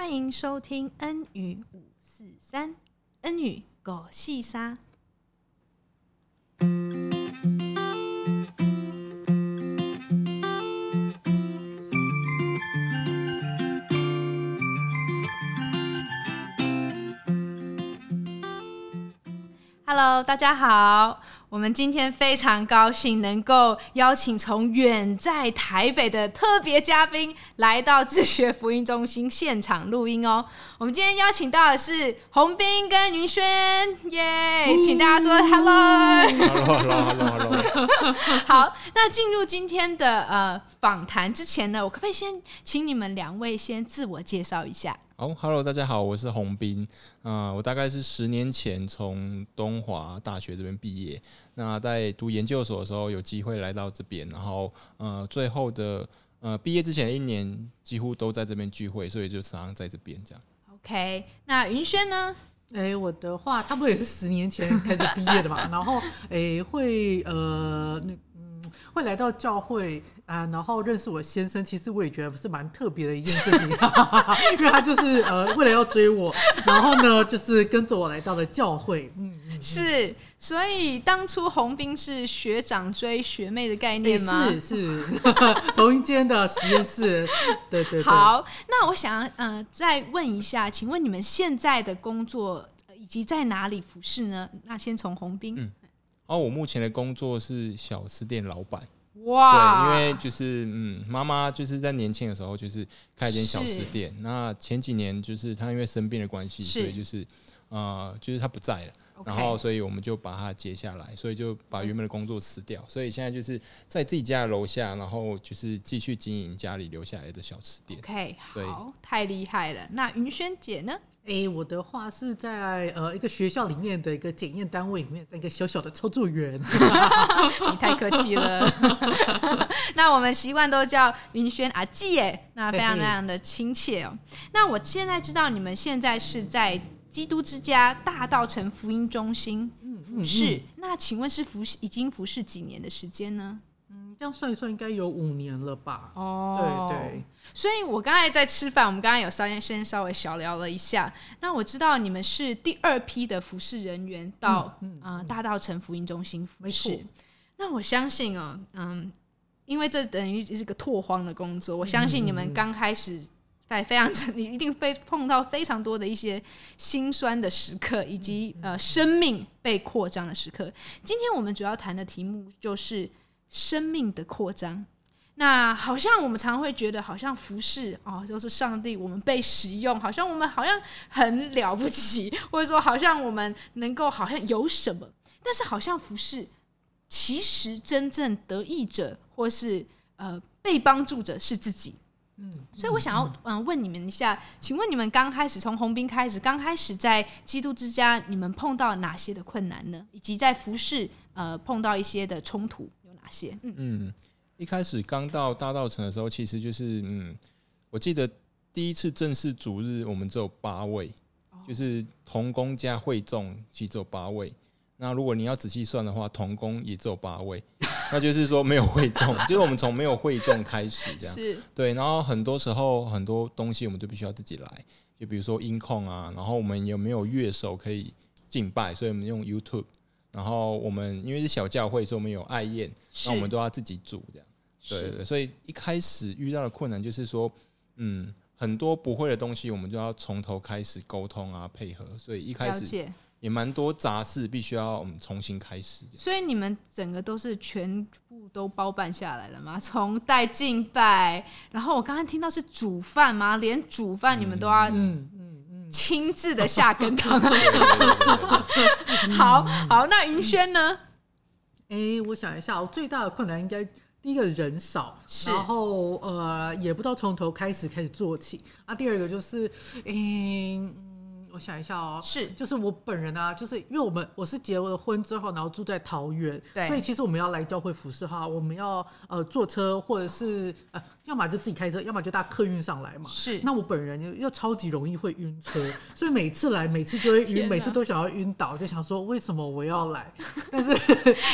欢迎收听恩语五四三，恩语狗细沙。Hello，大家好。我们今天非常高兴能够邀请从远在台北的特别嘉宾来到智学福音中心现场录音哦。我们今天邀请到的是洪斌跟云轩，耶、yeah！请大家说 hello，hello，hello，hello，hello。好，那进入今天的呃访谈之前呢，我可不可以先请你们两位先自我介绍一下？好，Hello，大家好，我是洪斌，啊、呃，我大概是十年前从东华大学这边毕业，那在读研究所的时候有机会来到这边，然后呃，最后的呃毕业之前一年几乎都在这边聚会，所以就常常在这边这样。OK，那云轩呢？哎、欸，我的话差不多也是十年前开始毕业的嘛，然后哎、欸、会呃那。会来到教会啊，然后认识我先生，其实我也觉得是蛮特别的一件事情，因为他就是呃为了要追我，然后呢就是跟着我来到了教会，嗯，嗯是，所以当初红兵是学长追学妹的概念吗？欸、是是，同一间的实验室，对，对对。好，那我想呃再问一下，请问你们现在的工作以及在哪里服侍呢？那先从红兵。嗯哦，我目前的工作是小吃店老板。哇，对，因为就是嗯，妈妈就是在年轻的时候就是开一间小吃店。那前几年就是她因为生病的关系，所以就是呃，就是她不在了。然后所以我们就把它接下来，所以就把原本的工作辞掉。所以现在就是在自己家的楼下，然后就是继续经营家里留下来的小吃店。OK，好，太厉害了。那云轩姐呢？哎、欸，我的话是在呃一个学校里面的一个检验单位里面的一个小小的操作员。你太客气了。那我们习惯都叫云轩阿姐，那非常非常的亲切哦。那我现在知道你们现在是在基督之家大道城福音中心服侍，嗯嗯嗯，那请问是服已经服侍几年的时间呢？嗯这样算一算，应该有五年了吧？哦，对对。所以我刚才在吃饭，我们刚刚有稍先稍微小聊了一下。那我知道你们是第二批的服侍人员到啊、嗯大道城福音中心服侍。那我相信哦，嗯，因为这等于是个拓荒的工作，我相信你们刚开始在非常，你一定会碰到非常多的一些心酸的时刻，以及呃生命被扩张的时刻。今天我们主要谈的题目就是。生命的扩张，那好像我们常常会觉得，好像服侍哦，就是上帝，我们被使用，好像我们好像很了不起，或者说好像我们能够好像有什么，但是好像服侍，其实真正得益者或是呃被帮助者是自己。嗯，所以我想要嗯问你们一下，请问你们刚开始从红兵开始，刚开始在基督之家，你们碰到哪些的困难呢？以及在服饰呃碰到一些的冲突有哪些？嗯，嗯，一开始刚到大道城的时候，其实就是嗯，我记得第一次正式主日，我们只有八位，就是同工加会众，其实只有八位。那如果你要仔细算的话，同工也只有八位，那就是说没有会众，就是我们从没有会众开始这样。是，对。然后很多时候很多东西我们就必须要自己来，就比如说音控啊，然后我们有没有乐手可以敬拜，所以我们用 YouTube。然后我们因为是小教会，所以我们有爱宴，那我们都要自己煮这样。对对对，所以一开始遇到的困难就是说，嗯，很多不会的东西，我们就要从头开始沟通啊，配合。所以一开始也蛮多杂事，必须要我们重新开始。所以你们整个都是全部都包办下来了吗？从带敬拜，然后我刚刚听到是煮饭吗？连煮饭你们都要？嗯嗯。亲自的下羹汤，好好。那云轩呢？哎、欸，我想一下，我最大的困难应该第一个人少，然后呃，也不知道从头开始开始做起。啊，第二个就是，嗯、欸。我想一下哦，是，就是我本人啊，就是因为我们我是结了婚之后，然后住在桃园，对，所以其实我们要来教会服饰哈，我们要呃坐车或者是呃要么就自己开车，要么就搭客运上来嘛。是。那我本人又又超级容易会晕车，所以每次来，每次就会晕，每次都想要晕倒，就想说为什么我要来？但是，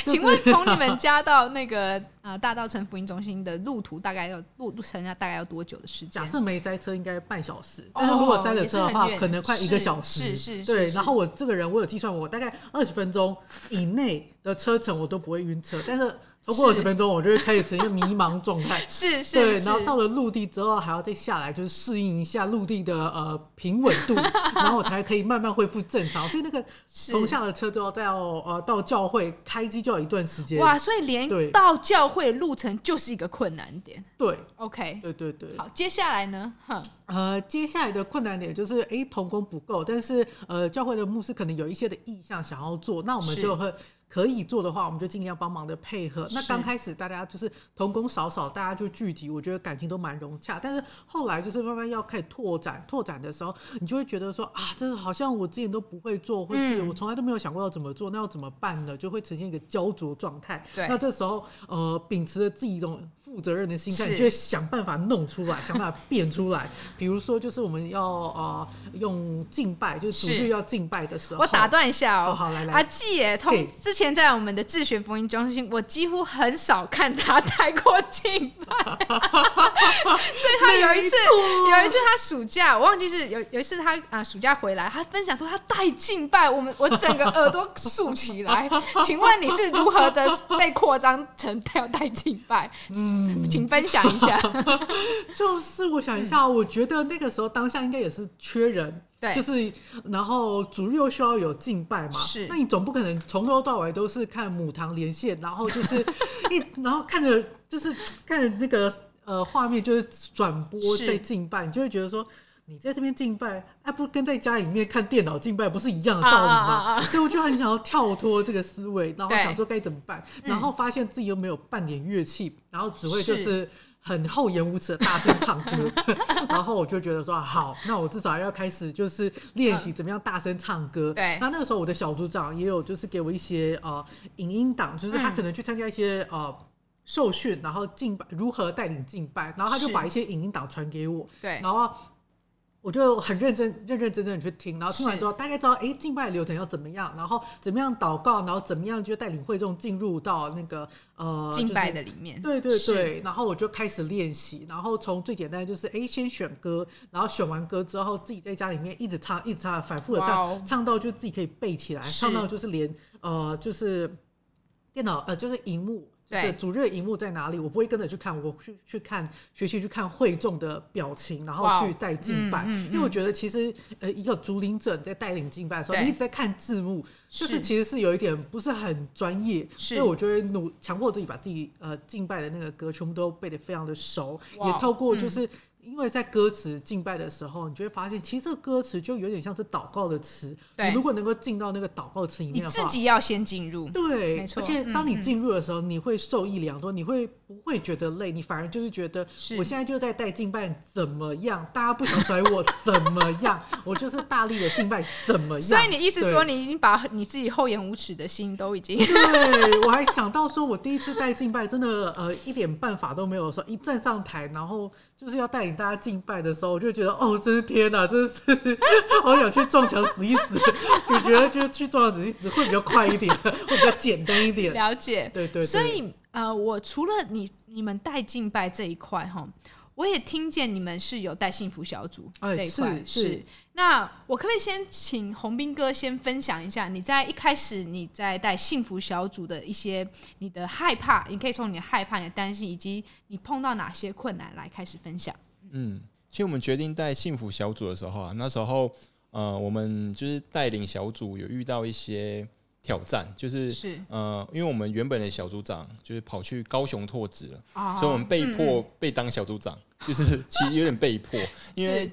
请问从你们 家到那个呃大道城福音中心的路途大概要路路程要大概要多久的时间？假设没塞车，应该半小时。但是如果塞了车的话，可能快一个小时。是是是。对，然后我这个人，我有计算，我大概二十分钟以内的车程，我都不会晕车，但是。超过二十分钟，我就会开始呈现迷茫状态。是是，对，然后到了陆地之后，还要再下来，就是适应一下陆地的呃平稳度，然后我才可以慢慢恢复正常。所以那个从下了车之后，再要呃到教会开机就要一段时间。哇，所以连到教会的路程就是一个困难点。对，OK，对对对。好，接下来呢？哼，呃，接下来的困难点就是，哎，童工不够，但是呃，教会的牧师可能有一些的意向想要做，那我们就会。可以做的话，我们就尽量帮忙的配合。那刚开始大家就是同工少少，大家就聚集，我觉得感情都蛮融洽。但是后来就是慢慢要开始拓展，拓展的时候，你就会觉得说啊，这是好像我之前都不会做，或是我从来都没有想过要怎么做，那要怎么办呢？就会呈现一个焦灼状态。对，那这时候呃，秉持着自己一种负责任的心态，你就会想办法弄出来，想办法变出来。比如说，就是我们要呃用敬拜，就是主日要敬拜的时候，我打断一下哦，哦好来来，阿季耶，通之前。现在我们的智学福音中心，我几乎很少看他带过敬拜，所以他有一次，有一次他暑假，我忘记是有有一次他啊暑假回来，他分享说他带敬拜，我们我整个耳朵竖起来。请问你是如何的被扩张成要带敬拜？嗯，请分享一下。就是我想一下，我觉得那个时候当下应该也是缺人。对，就是，然后主日又需要有敬拜嘛，是，那你总不可能从头到尾都是看母堂连线，然后就是 一，然后看着就是看着那个呃画面，就是转播在敬拜，你就会觉得说，你在这边敬拜，哎，不跟在家里面看电脑敬拜不是一样的道理吗？所以我就很想要跳脱这个思维，然后想说该怎么办，然后发现自己又没有半点乐器，然后只会就是。很厚颜无耻的大声唱歌，然后我就觉得说好，那我至少要开始就是练习怎么样大声唱歌。嗯、对，那那个时候我的小组长也有就是给我一些呃影音档，就是他可能去参加一些呃受训，然后敬拜如何带领敬拜，然后他就把一些影音档传给我。对，然后。我就很认真、认认真真的去听，然后听完之后大概知道，哎，敬拜流程要怎么样，然后怎么样祷告，然后怎么样就带领会众进入到那个呃敬拜的里面。对对对，然后我就开始练习，然后从最简单的就是，哎，先选歌，然后选完歌之后，自己在家里面一直唱、一直唱，反复的唱，wow, 唱到就自己可以背起来，唱到就是连呃就是电脑呃就是荧幕。就是主日荧幕在哪里？我不会跟着去看，我去去看学习去看会众的表情，然后去带敬拜。因为我觉得其实呃，一个主领者在带领敬拜的时候，你一直在看字幕，就是其实是有一点不是很专业。所以我就会努强迫自己把自己呃敬拜的那个歌全部都背得非常的熟，也透过就是。因为在歌词敬拜的时候，你就会发现，其实这个歌词就有点像是祷告的词。对，你如果能够进到那个祷告词里面的话，你自己要先进入。对，没错。而且当你进入的时候，你会受益良多，你会不会觉得累？你反而就是觉得，我现在就在带敬拜，怎么样？大家不想甩我，怎么样？我就是大力的敬拜，怎么样？所以你意思说，你已经把你自己厚颜无耻的心都已经……对，我还想到说，我第一次带敬拜，真的呃一点办法都没有。说一站上台，然后。就是要带领大家敬拜的时候，我就觉得哦，真是天哪，真是 好想去撞墙死一死，就觉得就去撞墙死一死会比较快一点，会比较简单一点。了解，对，对对。所以呃，我除了你你们带敬拜这一块哈。我也听见你们是有带幸福小组这一块，欸，是，是。那我可不可以先请洪斌哥先分享一下，你在一开始你在带幸福小组的一些你的害怕，你可以从你的害怕、你的担心，以及你碰到哪些困难来开始分享。嗯，其实我们决定带幸福小组的时候啊，那时候呃，我们就是带领小组有遇到一些。挑战就是，是。呃，因为我们原本的小组长就是跑去高雄拓职了，哦，所以我们被迫被当小组长，嗯，就是其实有点被迫，因为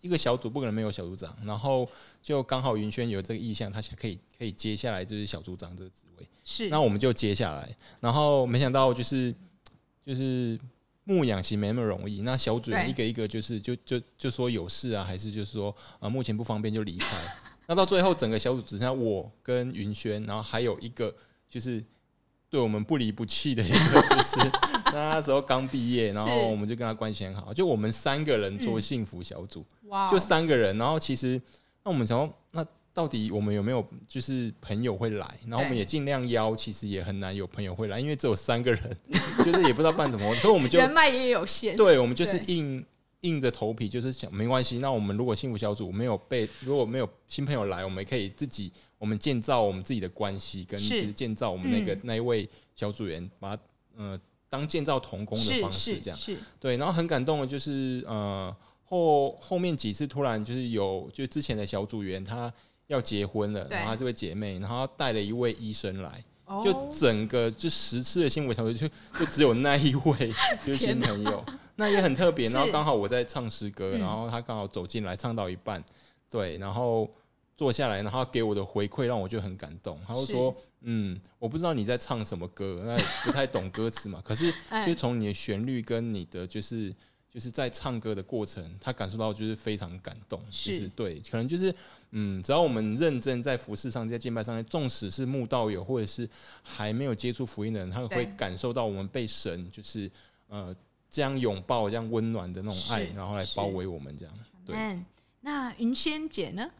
一个小组不可能没有小组长，然后就刚好云轩有这个意向，他可以可以接下来就是小组长这个职位，是，那我们就接下来，然后没想到就是就是牧养其实没那么容易，那小组员一个一个就是就就就说有事啊，还是就是说啊，呃，目前不方便就离开。那到最后，整个小组只剩下我跟云轩，然后还有一个就是对我们不离不弃的一个，就是 那，时候刚毕业，然后我们就跟他关系很好，就我们三个人做幸福小组，嗯、就三个人，然后其实那我们想说，那到底我们有没有就是朋友会来？然后我们也尽量邀，其实也很难有朋友会来，因为只有三个人，就是也不知道办什么，所以我们就人脉也有限，对，我们就是硬硬着头皮，就是想没关系。那我们如果幸福小组没有被，如果没有新朋友来，我们也可以自己。我们建造我们自己的关系，跟就是建造我们那个、嗯、那一位小组员，把呃当建造童工的方式这样，是，是对。然后很感动的就是呃后后面几次突然就是有就之前的小组员他要结婚了，然后他这位姐妹，然后带了一位医生来，就整个就十次的新闻小组 就就只有那一位 就是新朋友，那也很特别。然后刚好我在唱诗歌，然后他刚好走进来唱到一半，对，然后。坐下来，然后给我的回馈让我就很感动。他就说：“嗯，我不知道你在唱什么歌，那不太懂歌词嘛。可是，就从你的旋律跟你的就是就是在唱歌的过程，他感受到就是非常感动。就是对，可能就是嗯，只要我们认真在服饰上，在敬拜上，纵使是慕道友或者是还没有接触福音的人，他会感受到我们被神就是呃这样拥抱、这样温暖的那种爱，然后来包围我们这样。对，那云仙姐呢？”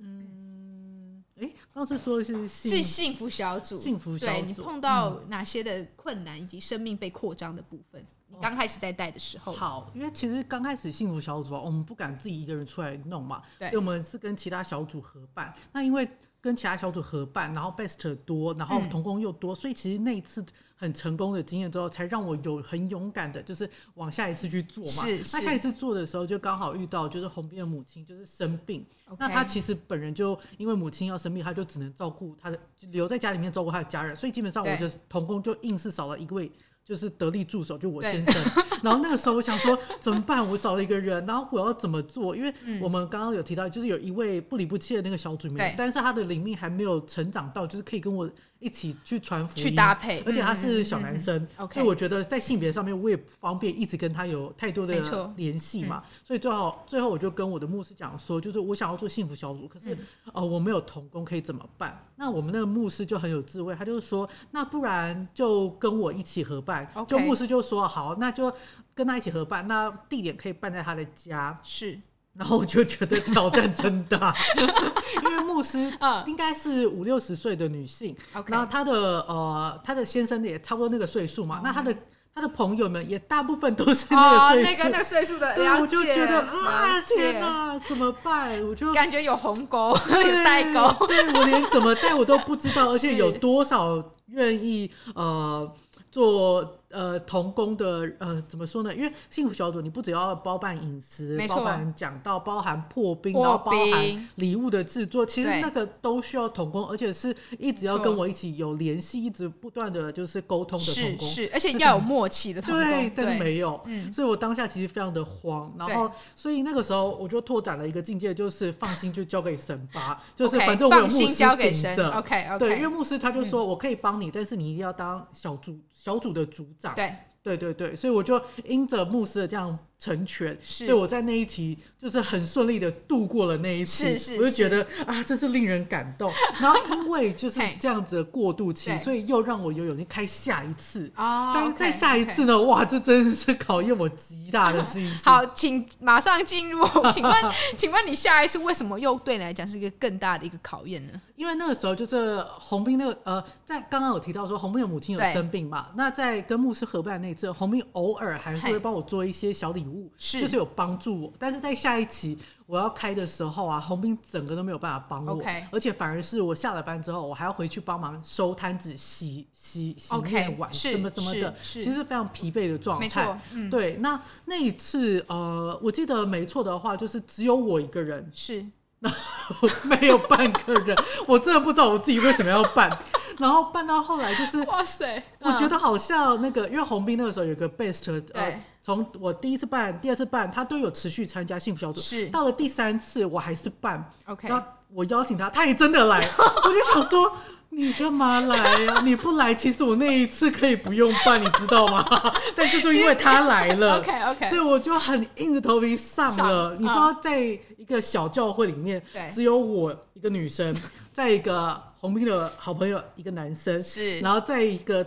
嗯，哎，刚才说的是幸是幸福小组，幸福小组，对，你碰到哪些的困难，以及生命被扩张的部分？你刚开始在带的时候，好，因为其实刚开始幸福小组啊，我们不敢自己一个人出来弄嘛，对，所以我们是跟其他小组合办。那因为跟其他小组合办，然后 best 多，然后同工又多，嗯、所以其实那一次很成功的经验之后，才让我有很勇敢的，就是往下一次去做嘛。是，是那下一次做的时候，就刚好遇到就是红斌的母亲就是生病。那他其实本人就因为母亲要生病，他就只能照顾他的，留在家里面照顾他的家人，所以基本上我的同工就硬是少了一位。就是得力助手，就我先生。然后那个时候我想说怎么办？我找了一个人，然后我要怎么做？因为我们刚刚有提到，就是有一位不离不弃的那个小组员，但是他的灵命还没有成长到，就是可以跟我一起去传福音，去搭配。而且他是小男生，所以我觉得在性别上面我也不方便一直跟他有太多的联系嘛。所以最后最后我就跟我的牧师讲说，就是我想要做幸福小组，可是哦我没有童工可以怎么办？那我们那个牧师就很有智慧，他就说，那不然就跟我一起合办。就牧师就说好，那就跟他一起合办，那地点可以办在他的家。是，然后我就觉得挑战真大，因为牧师应该是五六十岁的女性然后她的呃她的先生也差不多那个岁数嘛那他的他的朋友们也大部分都是 那个岁数，那个那个岁数的，对，我就觉得啊天哪，怎么办？我就感觉有鸿沟，有代沟，对，我连怎么带我都不知道，而且有多少愿意呃做。呃，童工的呃，怎么说呢？因为幸福小组，你不只要包办饮食，包办讲到，包含破冰，破冰然后包含礼物的制作，其实那个都需要童工，而且是一直要跟我一起有联系，一直不断的就是沟通的童工，是，是，而且要有默契的同工，对，但是没有，嗯，所以我当下其实非常的慌，然后所以那个时候我就拓展了一个境界，就是放心就交给神吧，就是反正我有牧师顶着，OK OK，对，因为牧师他就说我可以帮你，但是你一定要当小组小组的组长，对。对对对，所以我就因着牧师的这样成全，是所以我在那一期就是很顺利的度过了那一次，是是是我就觉得啊，真是令人感动。然后因为就是这样子的过渡期，所以又让我有勇气开下一次。哦，但是在下一次呢哇，这真的是考验我极大的心情。好，请马上进入，请问，请问你下一次为什么又对你来讲是一个更大的一个考验呢？因为那个时候就是洪兵那个呃，在刚刚有提到说洪斌的母亲有生病嘛，那在跟牧师合办那一次，洪兵偶尔还是会帮我做一些小礼物，是就是有帮助我。但是在下一期我要开的时候啊，洪兵整个都没有办法帮我，而且反而是我下了班之后，我还要回去帮忙收摊子、洗洗洗面碗什么什么的，其实非常疲惫的状态。没错，对。那那一次呃，我记得没错的话，就是只有我一个人是。然 后没有半个人，我真的不知道我自己为什么要办。然后办到后来就是，哇塞，我觉得好像那个，因为洪斌那个时候有个 best，呃，从我第一次办、第二次办，他都有持续参加幸福小组。是，到了第三次我还是办，OK，然后我邀请他，他也真的来，我就想说。你干嘛来呀、啊？你不来，其实我那一次可以不用办，你知道吗？但就是因为他来了，OK OK，所以我就很硬着头皮上了。上你知道，在一个小教会里面，只有我一个女生，在一个红兵的好朋友一个男生，是，然后在一个。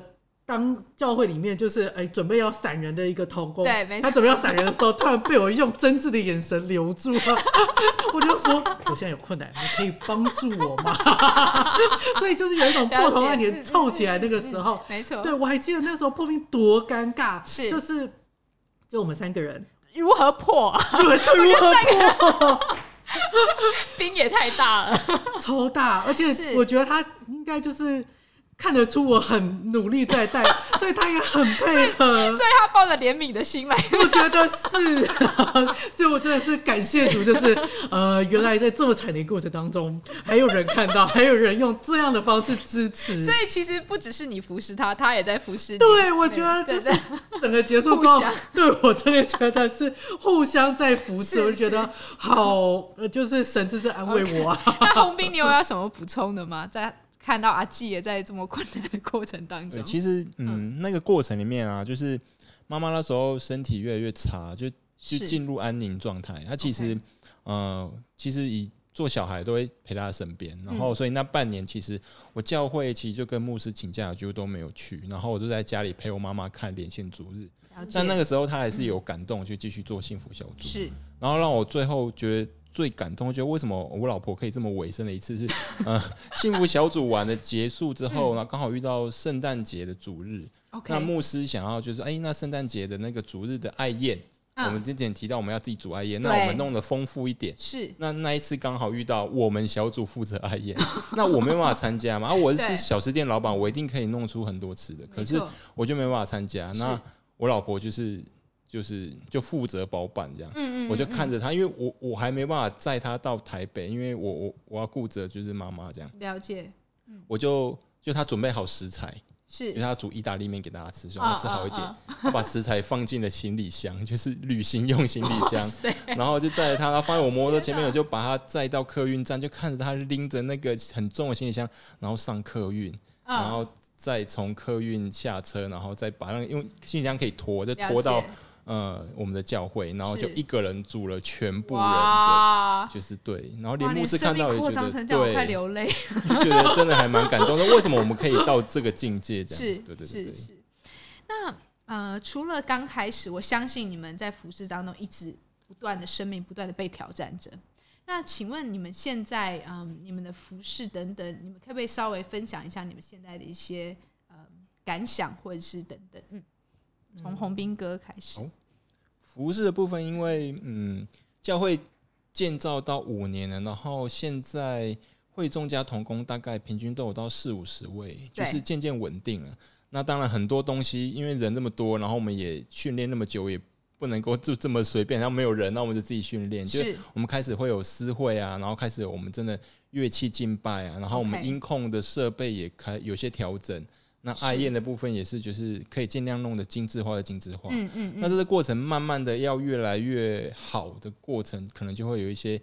当教会里面就是哎，准备要闪人的一个同工，对，没错。他准备要闪人的时候，突然被我用真挚的眼神留住了。我就说，我现在有困难，你可以帮助我吗？所以就是有一种破头万年凑起来那个时候，没错。对，我还记得那时候破冰多尴尬，是就是就我们三个人如何破？对，如何破？冰也太大了，超大，而且我觉得他应该就是。看得出我很努力在带，所以他也很配合，所以，他抱着怜悯的心来。我觉得是，所以我真的是感谢主，就是呃，原来在这么惨的过程当中，还有人看到，还有人用这样的方式支持。所以其实不只是你服侍他，他也在服侍你。对，我觉得就是整个结束之后，对我真的觉得是互相在扶持，我就觉得好，就是神真是安慰我啊。Okay. 那洪斌，你有要什么补充的吗？在看到阿纪也在这么困难的过程当中，其实，嗯，嗯那个过程里面啊，就是妈妈那时候身体越来越差，就就进入安宁状态。她其实，呃，其实以做小孩都会陪她身边，然后所以那半年其实我教会其实就跟牧师请假，就都没有去，然后我就在家里陪我妈妈看连线逐日。但那个时候她还是有感动，就继续做幸福小组。是，然后让我最后觉得。最感动，觉得为什么我老婆可以这么委身的一次是，呃，幸福小组完的结束之后，然后刚好遇到圣诞节的主日，那牧师想要就是，哎，那圣诞节的那个主日的爱宴，我们之前提到我们要自己煮爱宴，那我们弄得丰富一点，是，那那一次刚好遇到我们小组负责爱宴，那我没办法参加嘛，啊，我是小吃店老板，我一定可以弄出很多吃的，可是我就没办法参加，那我老婆就是。就是就负责包办这样，嗯嗯，我就看着他，因为我我还没办法载他到台北，因为我我我要顾着就是妈妈这样。了解，我就就他准备好食材，是，因为他煮意大利面给大家吃，希望他吃好一点。他把食材放进了行李箱，就是旅行用行李箱，然后就载着他，他放在我摩托车前面，我就把他载到客运站，就看着他拎着那个很重的行李箱，然后上客运，然后再从客运下车，然后再把那个因为行李箱可以拖，就拖到。呃，我们的教会，然后就一个人煮了全部人，就是对，然后连牧师看到也觉得对，快流泪，觉得真的还蛮感动的。为什么我们可以到这个境界？这样，是，对对对对。那呃，除了刚开始，我相信你们在服事当中一直不断的生命不断的被挑战着。那请问你们现在，嗯、呃，你们的服事等等，你们可不可以稍微分享一下你们现在的一些呃感想，或者是等等？嗯。从红兵哥开始，哦，服饰的部分，因为嗯，教会建造到五年了，然后现在会众加童工大概平均都有到四五十位，就是渐渐稳定了。那当然很多东西，因为人那么多，然后我们也训练那么久，也不能够就这么随便，然后没有人，那我们就自己训练。就是我们开始会有私会啊，然后开始我们真的乐器敬拜啊，然后我们音控的设备也开有些调整。那爱宴的部分也是，就是可以尽量弄得精致化的精致化。嗯嗯。那这个过程慢慢的要越来越好的过程，可能就会有一些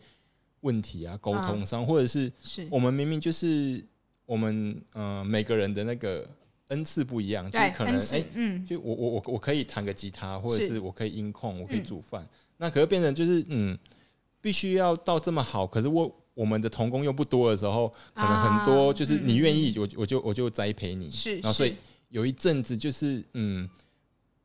问题啊，沟通上，或者是我们明明就是我们呃每个人的那个恩赐不一样，就可能哎，嗯，就我我我我可以弹个吉他，或者是我可以音控，我可以煮饭，那可是变成就是嗯，必须要到这么好，可是我。我们的童工又不多的时候，可能很多就是你愿意，我我就我就栽培你。是，然后所以有一阵子就是嗯，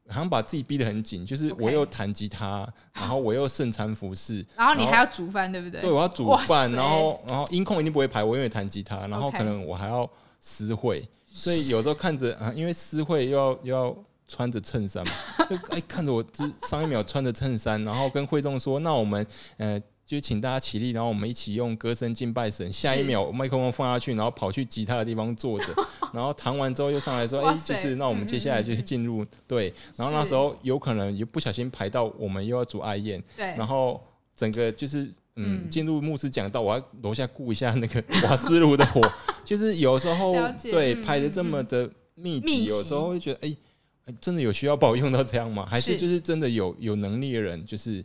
好像把自己逼得很紧，就是我又弹吉他，然后我又盛餐服饰，然后你还要煮饭，对不对？对，我要煮饭，然后然后音控一定不会排我，因为弹吉他，然后可能我还要私会，所以有时候看着啊，因为私会又要又要穿着衬衫嘛，就哎看着我就上一秒穿着衬衫，然后跟会众说，那我们呃。就请大家起立，然后我们一起用歌声敬拜神。下一秒麦克风放下去，然后跑去吉他的地方坐着，然后弹完之后又上来说：“哎，就是那我们接下来就是进入对。”然后那时候有可能也不小心排到我们又要煮爱宴，对。然后整个就是嗯，进入牧师讲到，我要楼下顾一下那个 瓦斯炉的火。就是有时候对排的这么的密集，有时候会觉得哎，真的有需要把我用到这样吗？还是就是真的有有能力的人就是。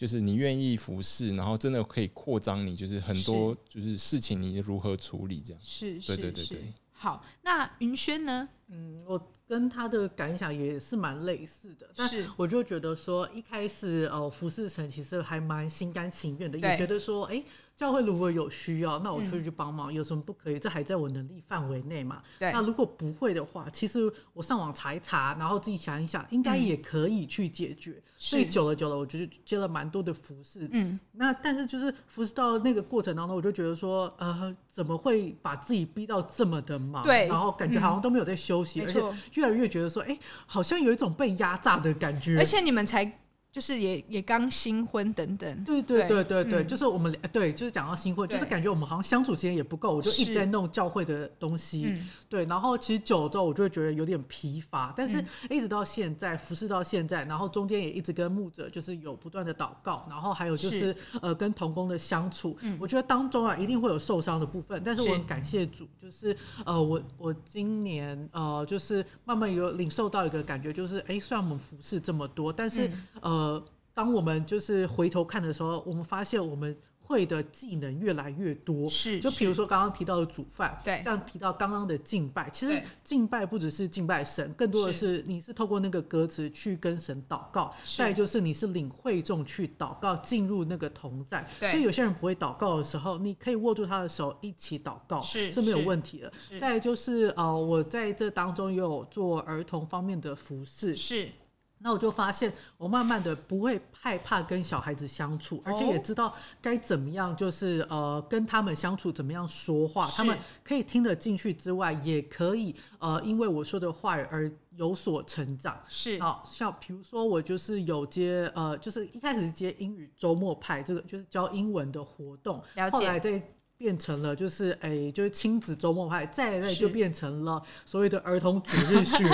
就是你愿意服侍，然后真的可以扩张你，就是很多就是事情你如何处理这样。是，对对对对。好，那云轩呢？嗯，我跟他的感想也是蛮类似的，但是我就觉得说，一开始呃，服侍神其实还蛮心甘情愿的，也觉得说，哎、欸。教会如果有需要，那我出去帮忙，嗯，有什么不可以？这还在我能力范围内嘛？对。那如果不会的话，其实我上网查一查，然后自己想一想，应该也可以去解决。嗯、所以久了久了，我觉得接了蛮多的服侍。嗯。那但是就是服侍到那个过程当中，我就觉得说，呃，怎么会把自己逼到这么的忙？对。然后感觉好像都没有在休而且越来越觉得说，哎、欸，好像有一种被压榨的感觉。而且你们才。就是也也刚新婚等等，对对对对对，嗯、就是我们对，就是讲到新婚，就是感觉我们好像相处时间也不够，我就一直在弄教会的东西，嗯、对，然后其实久了之后，我就会觉得有点疲乏，但是一直到现在服侍到现在，然后中间也一直跟牧者就是有不断的祷告，然后还有就是，是呃跟童工的相处，嗯，我觉得当中啊一定会有受伤的部分，但是我很感谢主，就是呃我我今年呃就是慢慢有领受到一个感觉，就是哎，虽然我们服侍这么多，但是、嗯、呃。呃，当我们就是回头看的时候，我们发现我们会的技能越来越多。是，就比如说刚刚提到的煮饭，对，像提到刚刚的敬拜，其实敬拜不只是敬拜神，更多的是你是透过那个歌词去跟神祷告，再就是你是领会众去祷告，进入那个同在。所以有些人不会祷告的时候，你可以握住他的手一起祷告，是是没有问题的。再就是呃，我在这当中也有做儿童方面的服饰，是。那我就发现，我慢慢的不会害怕跟小孩子相处，而且也知道该怎么样，就是呃跟他们相处，怎么样说话，他们可以听得进去之外，也可以呃因为我说的话而有所成长。是，好像比如说我就是有接呃，就是一开始接英语周末派，这个就是教英文的活动，后来在。变成了就是哎、欸，就是亲子周末派，再来就变成了所谓的儿童主日学。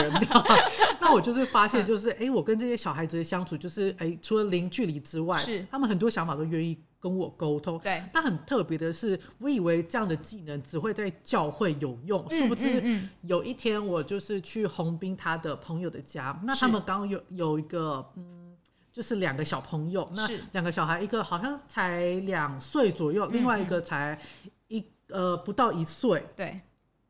那我就是发现，就是 哎、欸，我跟这些小孩子的相处，就是哎、欸，除了零距离之外，是他们很多想法都愿意跟我沟通。对，但很特别的是，我以为这样的技能只会在教会有用，嗯、殊不知有一天我就是去洪斌他的朋友的家，那他们刚刚有有一个嗯。就是两个小朋友，那两个小孩，一个好像才两岁左右，另外一个才一呃不到一岁。对，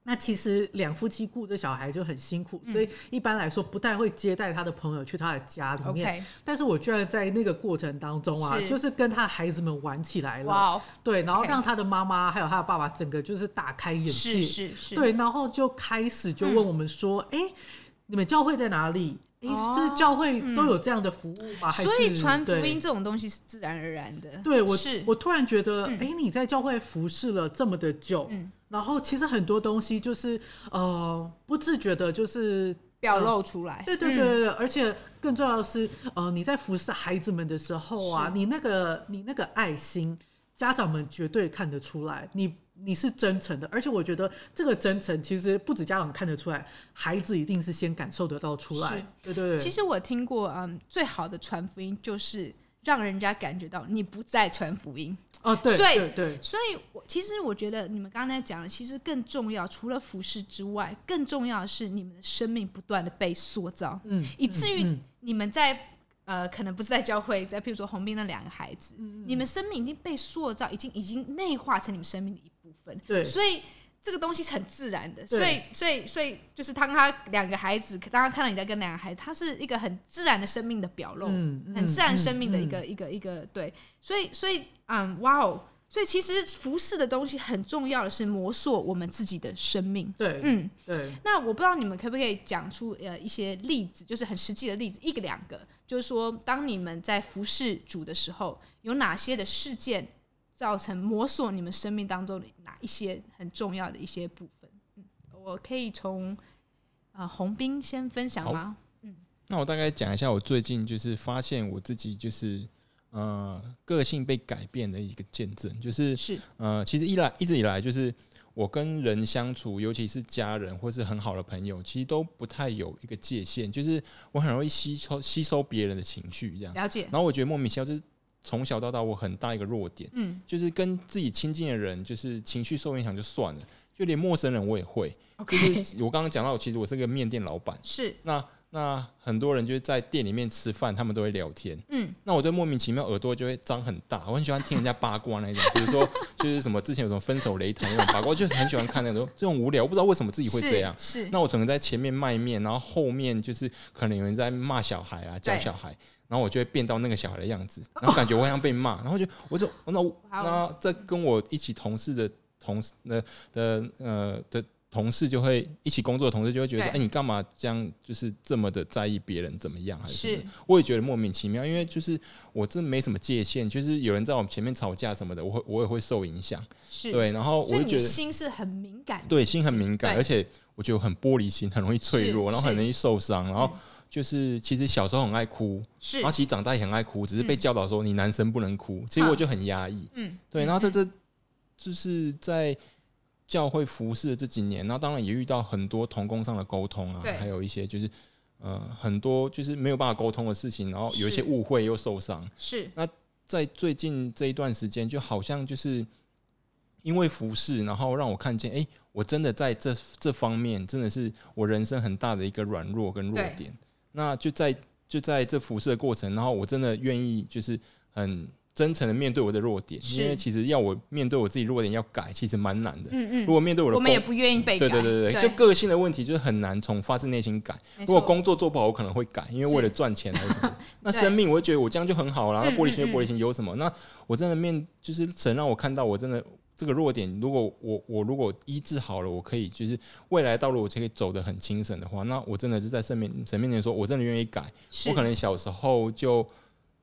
那其实两夫妻顾着小孩就很辛苦，所以一般来说不太会接待他的朋友去他的家里面。但是我居然在那个过程当中啊，就是跟他的孩子们玩起来了。对，然后让他的妈妈还有他的爸爸整个就是大开眼界。是是。对，然后就开始就问我们说：“哎，你们教会在哪里？”哦、就是教会都有这样的服务吧？嗯、所以传福音这种东西是自然而然的。对，我是我突然觉得，哎、嗯欸，你在教会服侍了这么的久，嗯、然后其实很多东西就是呃不自觉的，就是表露出来。对对对对，嗯、而且更重要的是，呃，你在服侍孩子们的时候啊，你那个你那个爱心，家长们绝对看得出来。你。你是真诚的，而且我觉得这个真诚其实不止家长看得出来，孩子一定是先感受得到出来。对对对。其实我听过，嗯，最好的传福音就是让人家感觉到你不再传福音。哦，对，所以对对。所以，我其实我觉得你们刚才讲的，其实更重要，除了服饰之外，更重要的是你们的生命不断的被塑造，嗯，以至于你们在。呃，可能不是在教会，在譬如说红斌那两个孩子，嗯嗯，你们生命已经被塑造，已经已经内化成你们生命的一部分。对，所以这个东西是很自然的。所以，所以，所以，就是当他两个孩子，当他看到你在跟两个孩子，他是一个很自然的生命的表露，嗯嗯、很自然生命的一个、嗯、一个一个对。所以，所以，嗯，哇哦。所以其实服侍的东西很重要的是磨塑我们自己的生命。对，嗯，对。那我不知道你们可不可以讲出呃一些例子，就是很实际的例子，一个两个，就是说当你们在服侍主的时候，有哪些的事件造成磨塑你们生命当中的哪一些很重要的一些部分？嗯，我可以从呃洪斌先分享吗？嗯，那我大概讲一下我最近就是发现我自己就是。呃，个性被改变的一个见证，就是是呃，其实一来一直以来，就是我跟人相处，尤其是家人或是很好的朋友，其实都不太有一个界限，就是我很容易吸收吸收别人的情绪，这样了解。然后我觉得莫名其妙，就是从小到大我很大一个弱点，嗯，就是跟自己亲近的人，就是情绪受影响就算了，就连陌生人我也会。Okay. 就是我刚刚讲到，其实我是个面店老板，是那。那很多人就是在店里面吃饭，他们都会聊天。嗯，那我就莫名其妙耳朵就会张很大，我很喜欢听人家八卦那种，比如说就是什么之前有什么分手擂台那种八卦，我就很喜欢看那种这种无聊，我不知道为什么自己会这样。是，是那我可能在前面卖面，然后后面就是可能有人在骂小孩啊，教小孩，然后我就会变到那个小孩的样子，然后感觉我好像被骂，然后就我就那那在跟我一起同事的同事的的呃的。同事就会一起工作的同事就会觉得说，哎，你干嘛这样？就是这么的在意别人怎么样？还是？我也觉得莫名其妙，因为就是我真没什么界限，就是有人在我们前面吵架什么的，我会我也会受影响。是对，然后我就觉得心是很敏感，对，心很敏感，而且我觉得很玻璃心，很容易脆弱，然后很容易受伤，然后就是其实小时候很爱哭，然后其实长大也很爱哭，只是被教导说你男生不能哭，其实我就很压抑。嗯，对，然后这这就是在。教会服侍的这几年，然后当然也遇到很多同工上的沟通啊，还有一些就是呃很多就是没有办法沟通的事情，然后有一些误会又受伤。是。那在最近这一段时间，就好像就是因为服侍，然后让我看见，哎、欸，我真的在这这方面真的是我人生很大的一个软弱跟弱点。那就在就在这服侍的过程，然后我真的愿意就是很。真诚的面对我的弱点，因为其实要我面对我自己弱点要改，其实蛮难的。嗯嗯。如果面对我的，我们也不愿意被改。对对对对，就个性的问题就是很难从发自内心改。如果工作做不好，我可能会改，因为为了赚钱还是什么。那生命，我会觉得我这样就很好了。那玻璃心就玻璃心，有什么？那我真的面就是神让我看到，我真的这个弱点，如果我我如果医治好了，我可以就是未来道路我就可以走得很轻省的话，那我真的就在神面神面前说，我真的愿意改。我可能小时候就。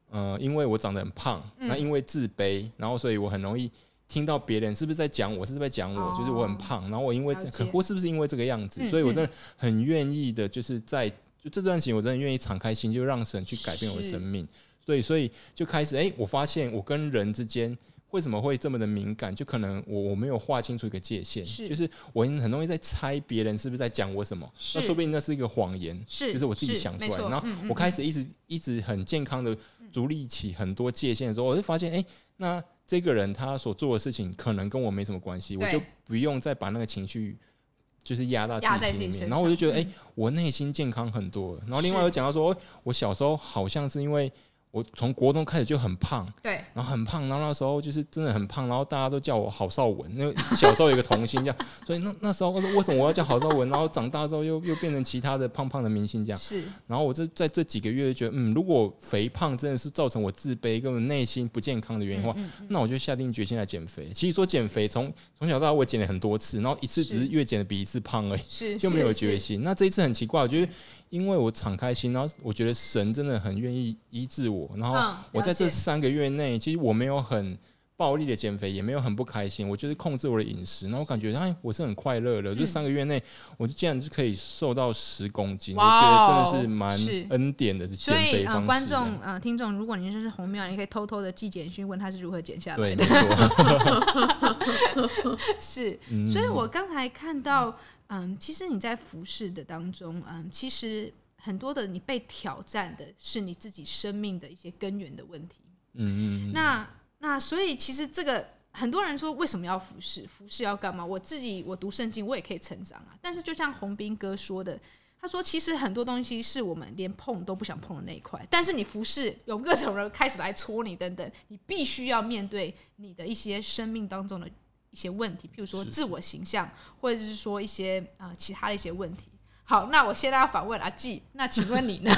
呃，因为我长得很胖，那因为自卑，然后所以我很容易听到别人是不是在讲我，是不是在讲我，就是我很胖，然后我因为这，可或是不是因为这个样子，所以我真的很愿意的，就是在就这段时间，我真的愿意敞开心，就让神去改变我的生命，所以所以就开始，哎，我发现我跟人之间。为什么会这么的敏感？就可能我我没有划清楚一个界限，是就是我很容易在猜别人是不是在讲我什么，那说不定那是一个谎言，是就是我自己想出来。然后我开始一直一直很健康的筑立起很多界限的时候，我就发现，哎，那这个人他所做的事情可能跟我没什么关系，我就不用再把那个情绪就是压到自己心里面。然后我就觉得，哎，我内心健康很多。然后另外有讲到说，我小时候好像是因为。我从国中开始就很胖，对，然后很胖，然后那时候就是真的很胖，然后大家都叫我郝邵文，因为小时候有一个童星这样，所以那那时候我说为什么我要叫郝邵文？然后长大之后又又变成其他的胖胖的明星这样，是，然后我这在这几个月就觉得，嗯，如果肥胖真的是造成我自卑跟我内心不健康的原因的话，那我就下定决心来减肥。其实说减肥，从从小到大我减了很多次，然后一次只是越减的比一次胖而已，是就没有决心。那这一次很奇怪，我觉得。因为我敞开心，然后我觉得神真的很愿意医治我，然后我在这三个月内，其实我没有很暴力的减肥，也没有很不开心，我就是控制我的饮食，然后我感觉哎，我是很快乐的。这三个月内，我就竟然就可以瘦到十公斤，我觉得真的是蛮恩典的减肥方式。观众呃，听众，如果你认识红庙，你可以偷偷的寄简讯问他是如何减下来的。对，没错，是。所以我刚才看到。嗯，其实你在服侍的当中，嗯，其实很多的你被挑战的是你自己生命的一些根源的问题。嗯嗯。那那所以其实这个很多人说，为什么要服侍？服侍要干嘛？我自己我读圣经，我也可以成长啊。但是就像洪斌哥说的，他说其实很多东西是我们连碰都不想碰的那一块。但是你服侍，有各种人开始来戳你等等，你必须要面对你的一些生命当中的。一些问题，譬如说自我形象，或者是说一些啊、呃、其他的一些问题。好，那我现在要反问阿季，那请问你呢？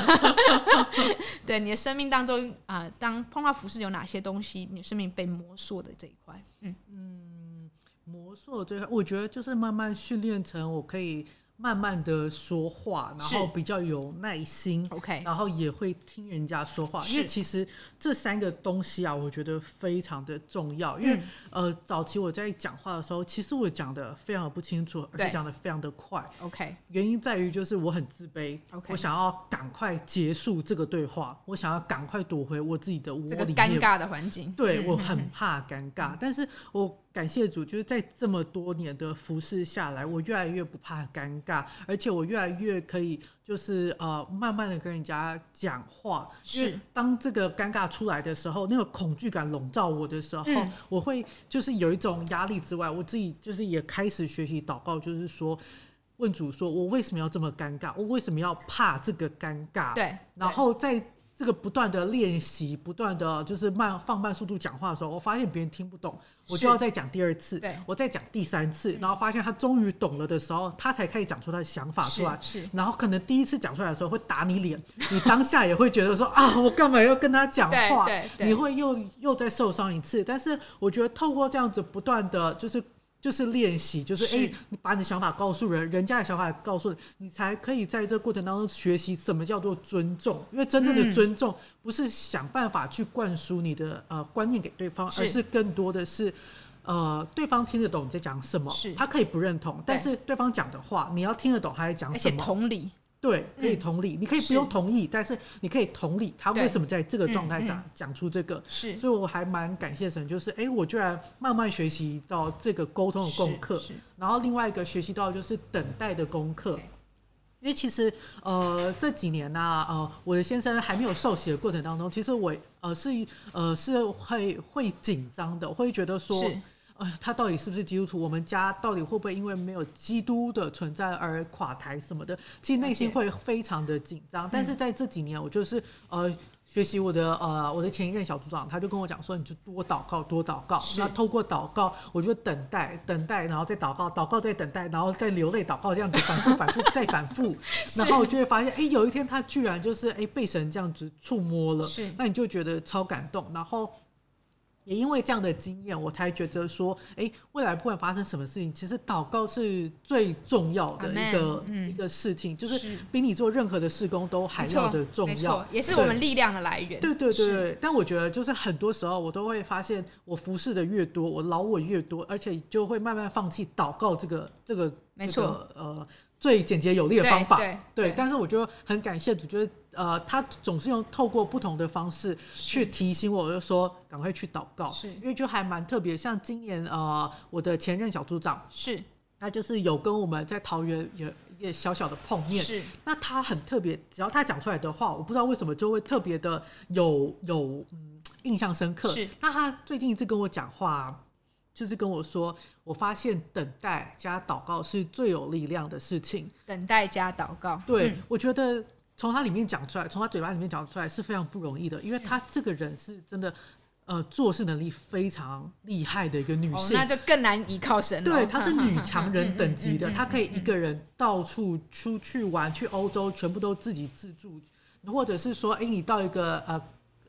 对你的生命当中啊、呃，当碰到服饰有哪些东西，你生命被磨塑的这一块？嗯嗯，磨塑的这块，我觉得就是慢慢训练成我可以。慢慢的说话，然后比较有耐心，OK，然后也会听人家说话，因为其实这三个东西啊，我觉得非常的重要。因为呃，早期我在讲话的时候，其实我讲的非常的不清楚，而且讲的非常的快，OK。原因在于就是我很自卑，OK，我想要赶快结束这个对话，我想要赶快躲回我自己的窝里面，这个尴尬的环境，对，我很怕尴尬，但是我。感谢主，就是在这么多年的服侍下来，我越来越不怕尴尬，而且我越来越可以，就是呃，慢慢的跟人家讲话。是。因为当这个尴尬出来的时候，那个恐惧感笼罩我的时候，嗯、我会就是有一种压力之外，我自己就是也开始学习祷告，就是说，问主说：“我为什么要这么尴尬？我为什么要怕这个尴尬？”对，然后在。这个不断的练习，不断的就是慢放慢速度讲话的时候，我发现别人听不懂，我就要再讲第二次，我再讲第三次，然后发现他终于懂了的时候，他才开始讲出他的想法出来。是，是然后可能第一次讲出来的时候会打你脸，你当下也会觉得说啊，我干嘛要跟他讲话？对，对，对，你会又又再受伤一次。但是我觉得透过这样子不断的就是。就是练习，就是哎、欸，你把你的想法告诉人，人家的想法告诉你，你才可以在这个过程当中学习什么叫做尊重。因为真正的尊重不是想办法去灌输你的呃观念给对方，而是更多的是呃对方听得懂你在讲什么，他可以不认同，但是对方讲的话你要听得懂他在讲什么，而且同理。对，可以同理，嗯、你可以不用同意，但是你可以同理他为什么在这个状态讲讲出这个。是，所以我还蛮感谢神，就是哎，我居然慢慢学习到这个沟通的功课。然后另外一个学习到就是等待的功课，因为其实呃这几年呢、啊，呃我的先生还没有受洗的过程当中，其实我呃是呃是会会紧张的，会觉得说。呃，他到底是不是基督徒？我们家到底会不会因为没有基督的存在而垮台什么的？其实内心会非常的紧张。但是在这几年，我就是呃学习我的呃我的前一任小组长，他就跟我讲说，你就多祷告，多祷告。那透过祷告，我就等待，等待，然后再祷告，祷告再等待，然后再流泪祷告，这样子反复反复再反复，然后我就会发现，哎，有一天他居然就是哎被神这样子触摸了，是，那你就觉得超感动，然后。也因为这样的经验，我才觉得说，哎，未来不管发生什么事情，其实祷告是最重要的一个、嗯、一个事情，就是比你做任何的事工都还要的重要，也是我们力量的来源。对对对对，但我觉得就是很多时候我都会发现，我服侍的越多，我劳我越多，而且就会慢慢放弃祷告这个这个没错、这个、呃。最简洁有力的方法，对，对，对，对，但是我就很感谢主，觉得呃，他总是用透过不同的方式去提醒我，就说赶快去祷告，是。因为就还蛮特别。像今年呃，我的前任小组长是，他就是有跟我们在桃园有一个小小的碰面，是，那他很特别，只要他讲出来的话，我不知道为什么就会特别的有有嗯印象深刻。是，那他最近一次跟我讲话。就是跟我说，我发现等待加祷告是最有力量的事情。等待加祷告，对、嗯、我觉得从他里面讲出来，从他嘴巴里面讲出来是非常不容易的，因为他这个人是真的，呃，做事能力非常厉害的一个女性，哦、那就更难依靠神了。对，她是 女强人等级的，她可以一个人到处出去玩，去欧洲全部都自己自助，或者是说，哎，你到一个呃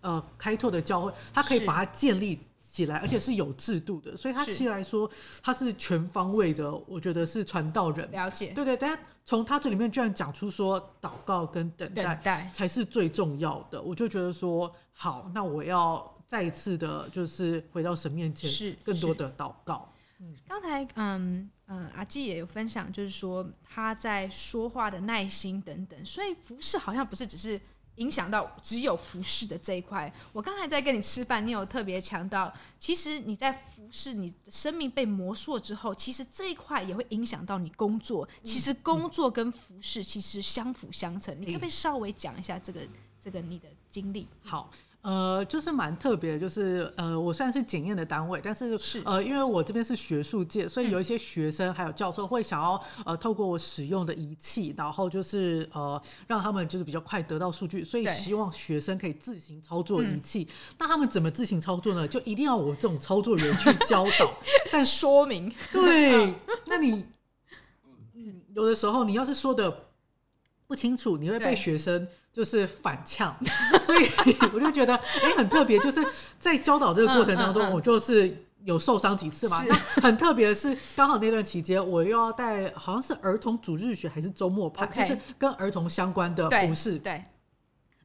呃开拓的教会，她可以把它建立。起来，而且是有制度的，所以他其实来说，他是全方位的。我觉得是传道人，了解，对对。但从他这里面居然讲出说，祷告跟等待才是最重要的，我就觉得说，好，那我要再一次的，就是回到神面前，是更多的祷告。嗯，刚才嗯嗯，阿纪也有分享，就是说他在说话的耐心等等，所以服侍好像不是只是。影响到只有服饰的这一块。我刚才在跟你吃饭，你有特别强调，其实你在服饰，你的生命被磨塑之后，其实这一块也会影响到你工作。其实工作跟服饰其实相辅相成。你可不可以稍微讲一下这个这个你的经历？好。呃，就是蛮特别的，就是呃，我虽然是检验的单位，但是，是呃，因为我这边是学术界，所以有一些学生还有教授会想要呃，透过我使用的仪器，然后就是呃，让他们就是比较快得到数据，所以希望学生可以自行操作仪器。嗯、那他们怎么自行操作呢？就一定要我这种操作员去教导，但说明对，那你嗯，有的时候你要是说的不清楚，你会被学生。就是反呛，所以我就觉得哎、欸，很特别。就是在教导这个过程当中，我就是有受伤几次嘛。那很特别的是，刚好那段期间我又要带，好像是儿童主日学还是周末班，就是跟儿童相关的服饰。对。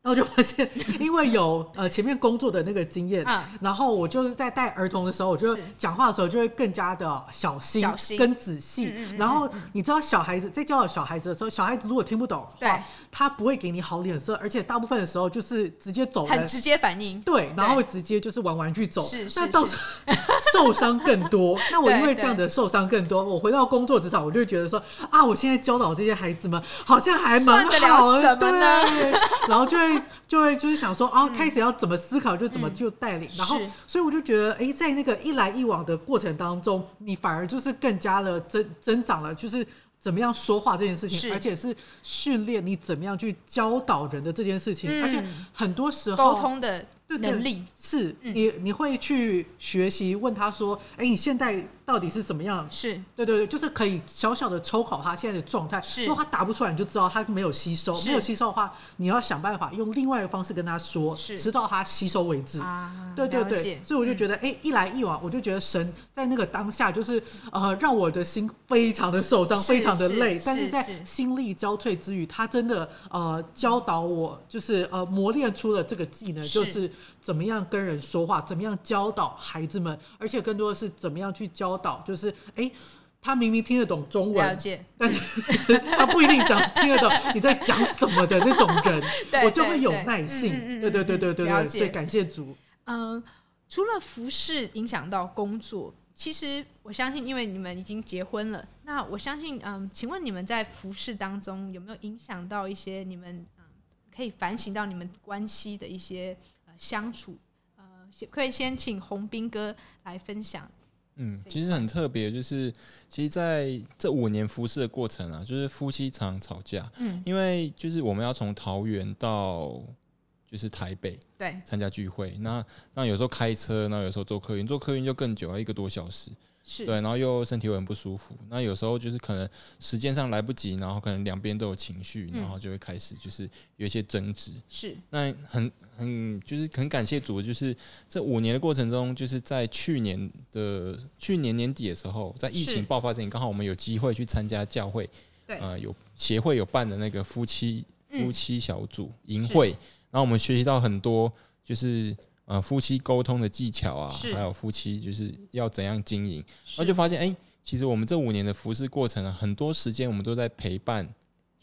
然后就发现，因为有呃前面工作的那个经验，然后我就是在带儿童的时候，我就讲话的时候就会更加的小心跟仔细。然后你知道小孩子在教导小孩子的时候，小孩子如果听不懂的话，他不会给你好脸色，而且大部分的时候就是直接走，很直接反应。对，然后会直接就是玩玩具走。那到时候 受伤更多。那我因为这样的受伤更多，我回到工作职场，我就会觉得说啊，我现在教导这些孩子们好像还蛮好的，对。然后就会。就会就是想说啊，开始要怎么思考就怎么就带领，嗯、然后所以我就觉得，哎，在那个一来一往的过程当中，你反而就是更加的增增长了，就是怎么样说话这件事情，而且是训练你怎么样去教导人的这件事情，嗯、而且很多时候沟通的能力。是、嗯、你你会去学习问他说，哎，你现在到底是怎么样？是对对对，就是可以小小的抽考他现在的状态。是，如果他答不出来，你就知道他没有吸收。没有吸收的话，你要想办法用另外一个方式跟他说，直到他吸收为止。啊，对对对，所以我就觉得，哎、嗯，一来一往，我就觉得神在那个当下，就是呃，让我的心非常的受伤，非常的累。但是在心力交瘁之余，他真的呃教导我，就是呃磨练出了这个技能，就是怎么样跟人说话，怎么样教导孩子们，而且更多的是怎么样去教导，就是哎，他明明听得懂中文，了解，但是他不一定讲听得懂你在讲什么的那种人，我就会有耐性。对对对对对对，所以感谢主。嗯，除了服饰影响到工作，其实我相信，因为你们已经结婚了，那我相信，嗯，请问你们在服饰当中有没有影响到一些你们嗯可以反省到你们关系的一些呃相处？呃，可以先请洪斌哥来分享。嗯，其实很特别，就是其实在这五年服侍的过程啊，就是夫妻常常吵架，嗯，因为就是我们要从桃园到。就是台北对。参加聚会，那那有时候开车，那有时候坐客运，坐客运就更久，要一个多小时，是。对，然后又身体又很不舒服，那有时候就是可能时间上来不及，然后可能两边都有情绪，然后就会开始就是有一些争执，是。那很很就是很感谢主，就是这五年的过程中，就是在去年的去年年底的时候，在疫情爆发之前，刚好我们有机会去参加教会，对，呃，有协会有办的那个夫妻夫妻小组营会。然后我们学习到很多，就是呃夫妻沟通的技巧啊，还有夫妻就是要怎样经营。然后就发现，哎，其实我们这五年的服侍过程啊，很多时间我们都在陪伴，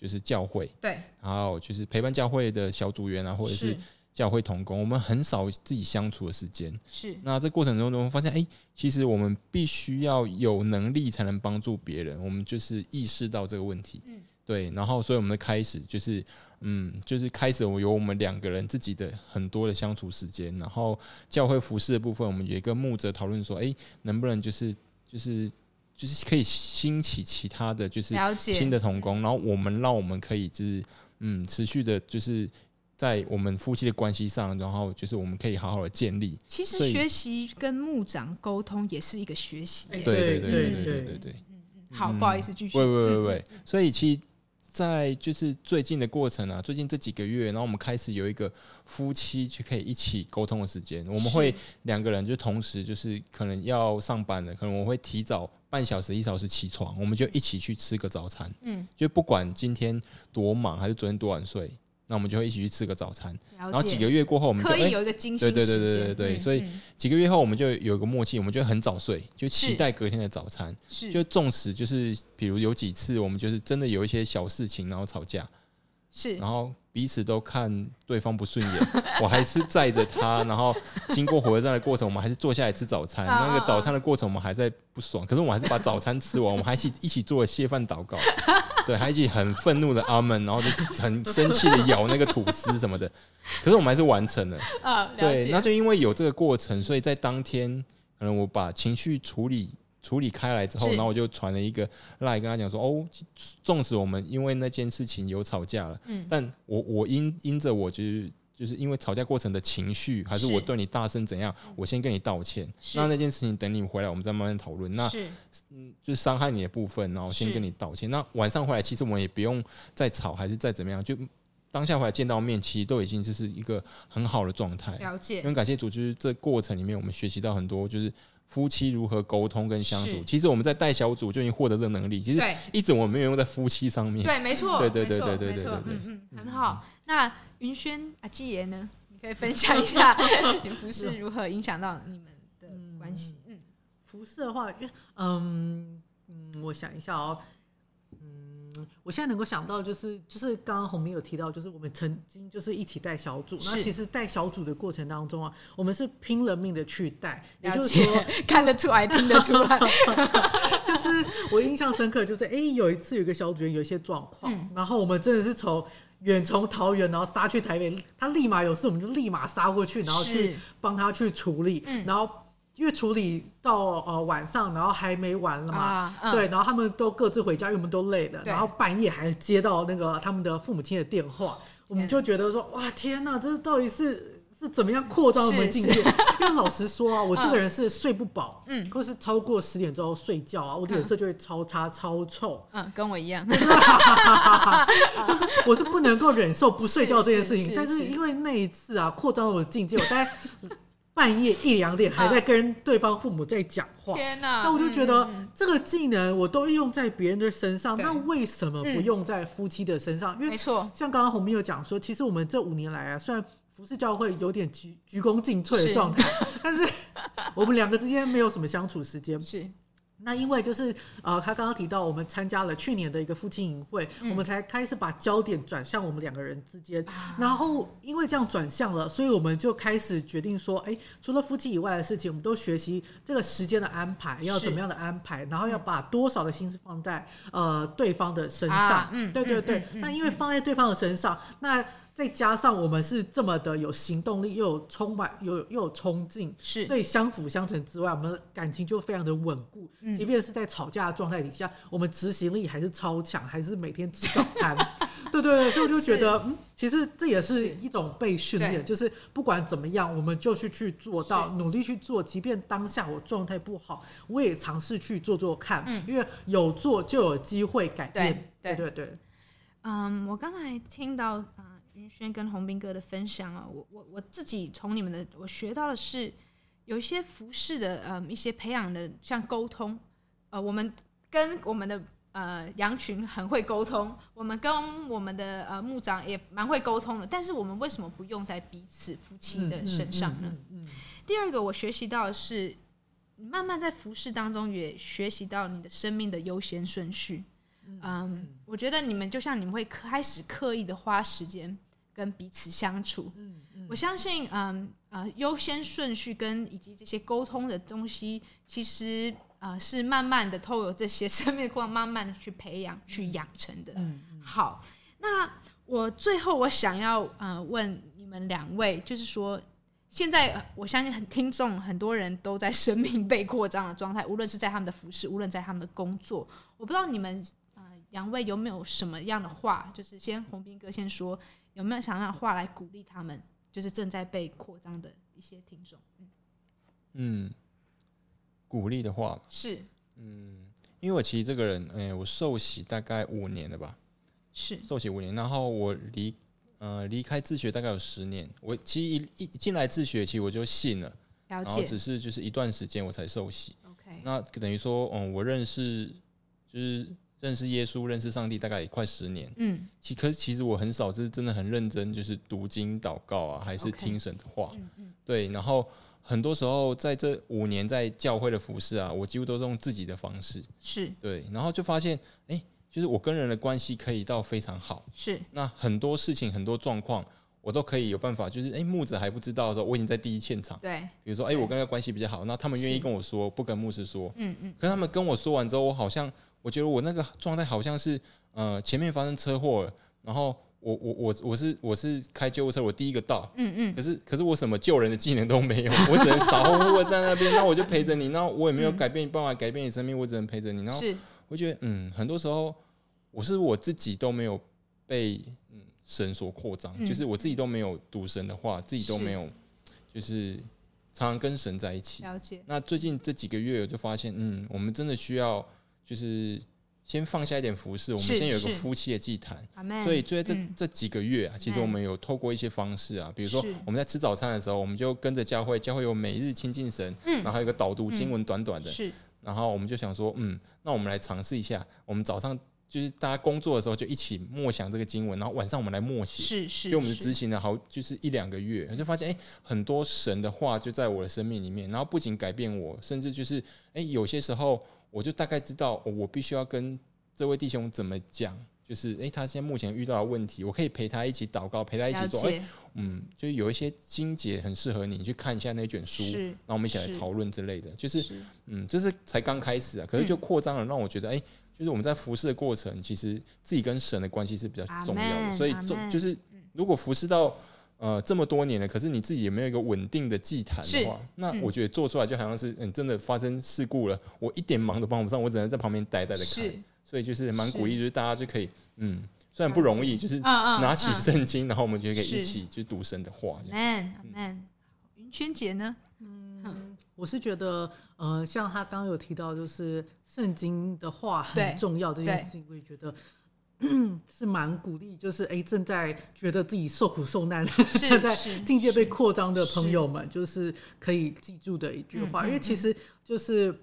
就是教会，对，然后就是陪伴教会的小组员啊，或者是教会同工，我们很少自己相处的时间。是，那这过程中中发现，哎，其实我们必须要有能力才能帮助别人。我们就是意识到这个问题。嗯。对，然后所以我们的开始就是，嗯，就是开始我有我们两个人自己的很多的相处时间，然后教会服饰的部分，我们也跟牧者讨论说，哎，能不能就是就是就是可以兴起其他的就是新的童工，然后我们让我们可以就是嗯持续的就是。在我们夫妻的关系上，然后就是我们可以好好的建立。其实学习跟牧长沟通也是一个学习。对对对对对对对。好，不好意思，继续。喂喂喂喂，所以其实在就是最近的过程啊，最近这几个月，然后我们开始有一个夫妻就可以一起沟通的时间。我们会两个人就同时就是可能要上班了，可能我会提早半小时一小时起床，我们就一起去吃个早餐。嗯，就不管今天多忙还是昨天多晚睡。那我们就会一起去吃个早餐，然后几个月过后，我们就可以有一个精心对对对对对对，所以几个月后我们就有一个默契，我们就很早睡，就期待隔天的早餐。是，就纵使就是比如有几次我们就是真的有一些小事情，然后吵架，是，然后。彼此都看对方不顺眼，我还是载着他，然后经过火车站的过程，我们还是坐下来吃早餐。那个早餐的过程，我们还在不爽，可是我们还是把早餐吃完，我们还一起一起做了谢饭祷告，对，还一起很愤怒的阿门，然后就很生气的咬那个吐司什么的，可是我们还是完成了。对，那就因为有这个过程，所以在当天，可能我把情绪处理。处理开来之后，然后我就传了一个 LINE 跟他讲说：“哦，纵使我们因为那件事情有吵架了，嗯，但我我因因着我就是就是因为吵架过程的情绪，还是我对你大声怎样，我先跟你道歉。那那件事情等你回来，我们再慢慢讨论。那嗯，就是伤害你的部分，然后先跟你道歉。那晚上回来，其实我们也不用再吵，还是再怎么样，就当下回来见到面，其实都已经就是一个很好的状态。了解，因为感谢主，就是这过程里面我们学习到很多，就是。”夫妻如何沟通跟相处？其实我们在带小组就已经获得这个能力。其实一直我们没有用在夫妻上面。对，没错，对对对对对对对，嗯嗯，很好。那云轩阿基爷呢？你可以分享一下 你服饰如何影响到你们的关系？嗯，服饰的话，嗯嗯，我想一下哦。我现在能够想到，就是就是刚刚洪明有提到，就是我们曾经就是一起带小组。那其实带小组的过程当中啊，我们是拼了命的去带，也就是说看得出来、听得出来。就是我印象深刻，就是哎，有一次有一个小组员有一些状况，然后我们真的是从远从桃园，然后杀去台北，他立马有事，我们就立马杀过去，然后去帮他去处理，然后。因为处理到呃晚上，然后还没完了嘛，啊嗯、对，然后他们都各自回家，因为我们都累了，然后半夜还接到那个他们的父母亲的电话，我们就觉得说，哇，天哪，这到底是？是怎么样扩张我们境界？因为老实说啊，我 这个人是睡不饱，嗯，或是超过十点之后睡觉啊，我脸色就会超差、超臭。嗯，跟我一样，就是我是不能够忍受不睡觉这件事情。但是因为那一次啊，扩张了我的境界，我大概半夜一两点还在跟对方父母在讲话。天哪！那我就觉得这个技能我都用在别人的身上，那为什么不用在夫妻的身上？因为没错，像刚刚红明有讲说，其实我们这五年来啊，虽然服侍教会有点鞠鞠躬尽瘁的状态，但是我们两个之间没有什么相处时间。是，那因为就是呃，他刚刚提到我们参加了去年的一个夫妻营会，嗯、我们才开始把焦点转向我们两个人之间。啊、然后因为这样转向了，所以我们就开始决定说，哎，除了夫妻以外的事情，我们都学习这个时间的安排要怎么样的安排，然后要把多少的心思放在呃对方的身上。啊、嗯，对对对。那、嗯嗯、因为放在对方的身上，那再加上我们是这么的有行动力，又有充满，又有又有冲劲，是，所以相辅相成之外，我们的感情就非常的稳固。嗯，即便是在吵架的状态底下，我们执行力还是超强，还是每天吃早餐。对对对，所以我就觉得，嗯，其实这也是一种被训练，就是不管怎么样，我们就去去做到，努力去做，即便当下我状态不好，我也尝试去做做看，嗯，因为有做就有机会改变。对对。对，嗯，我刚才听到云轩跟洪斌哥的分享啊，我我我自己从你们的我学到的是，有一些服饰的嗯一些培养的像沟通，呃，我们跟我们的呃羊群很会沟通，我们跟我们的呃牧长也蛮会沟通的，但是我们为什么不用在彼此夫妻的身上呢？第二个我学习到的是，你慢慢在服饰当中也学习到你的生命的优先顺序，嗯，嗯我觉得你们就像你们会开始刻意的花时间。跟彼此相处，嗯嗯、我相信，嗯呃，优先顺序跟以及这些沟通的东西，其实呃是慢慢的透过这些生命光慢慢的去培养、去养成的。嗯嗯、好，那我最后我想要呃问你们两位，就是说，现在我相信很听众很多人都在生命 被扩张的状态，无论是在他们的服饰，无论在他们的工作，我不知道你们呃两位有没有什么样的话，就是先洪斌哥先说。有没有想让话来鼓励他们？就是正在被扩张的一些听众。嗯，嗯，鼓励的话是，嗯，因为我其实这个人，哎、欸，我受洗大概五年了吧，是受洗五年，然后我离呃离开自学大概有十年。我其实一一进来自学，其实我就信了，了然后只是就是一段时间我才受洗。OK，那等于说，嗯，我认识就是。认识耶稣，认识上帝，大概也快十年。嗯，其可是其实我很少，就是真的很认真，就是读经、祷告啊，还是听神的话。对。然后很多时候在这五年在教会的服饰啊，我几乎都是用自己的方式。是。对。然后就发现，哎、欸，就是我跟人的关系可以到非常好。是。那很多事情、很多状况，我都可以有办法。就是，哎、欸，牧者还不知道的时候，我已经在第一现场。对。比如说，哎、欸，我跟他关系比较好，那他们愿意跟我说，不跟牧师说。嗯嗯。可是他们跟我说完之后，我好像。我觉得我那个状态好像是，呃，前面发生车祸了，然后我我我我是我是开救护车，我第一个到，嗯嗯，可是可是我什么救人的技能都没有，我只能傻乎乎的在那边，那我就陪着你，然后我也没有改变办法改变你生命，我只能陪着你，然后我觉得嗯，很多时候我是我自己都没有被嗯神所扩张，嗯、就是我自己都没有读神的话，自己都没有就是常常跟神在一起。了解。那最近这几个月我就发现，嗯，我们真的需要。就是先放下一点服饰，我们先有一个夫妻的祭坛。所以就在这、嗯、这几个月啊，其实我们有透过一些方式啊，比如说我们在吃早餐的时候，我们就跟着教会，教会有每日亲近神，嗯、然后还有一个导读经文短短的，嗯、然后我们就想说，嗯，那我们来尝试一下，我们早上就是大家工作的时候就一起默想这个经文，然后晚上我们来默写，是是，就我们执行了好就是一两个月，就发现哎、欸，很多神的话就在我的生命里面，然后不仅改变我，甚至就是哎、欸，有些时候。我就大概知道，我必须要跟这位弟兄怎么讲，就是诶、欸，他现在目前遇到的问题，我可以陪他一起祷告，陪他一起做，诶嗯，就是有一些经节很适合你，你去看一下那卷书，然后我们一起来讨论之类的，就是，是。嗯，这是才刚开始啊，可是就扩张了，让我觉得，诶、欸，就是我们在服侍的过程，其实自己跟神的关系是比较重要的所以就就是如果服侍到呃这么多年了，可是你自己也没有一个稳定的祭坛的话，那我觉得做出来就好像是嗯真的发生事故了，我一点忙都帮不上，我只能在旁边呆呆的看。所以就是蛮鼓励，就是大家就可以嗯，虽然不容易，就是拿起圣经，然后我们就可以一起去读神的话。Man Man，云轩姐呢？嗯，我是觉得呃，像他刚刚有提到，就是圣经的话很重要这件事情，我也觉得。是蛮鼓励，就是哎，正在觉得自己受苦受难，正在境界被扩张的朋友们，就是可以记住的一句话，因为其实就是。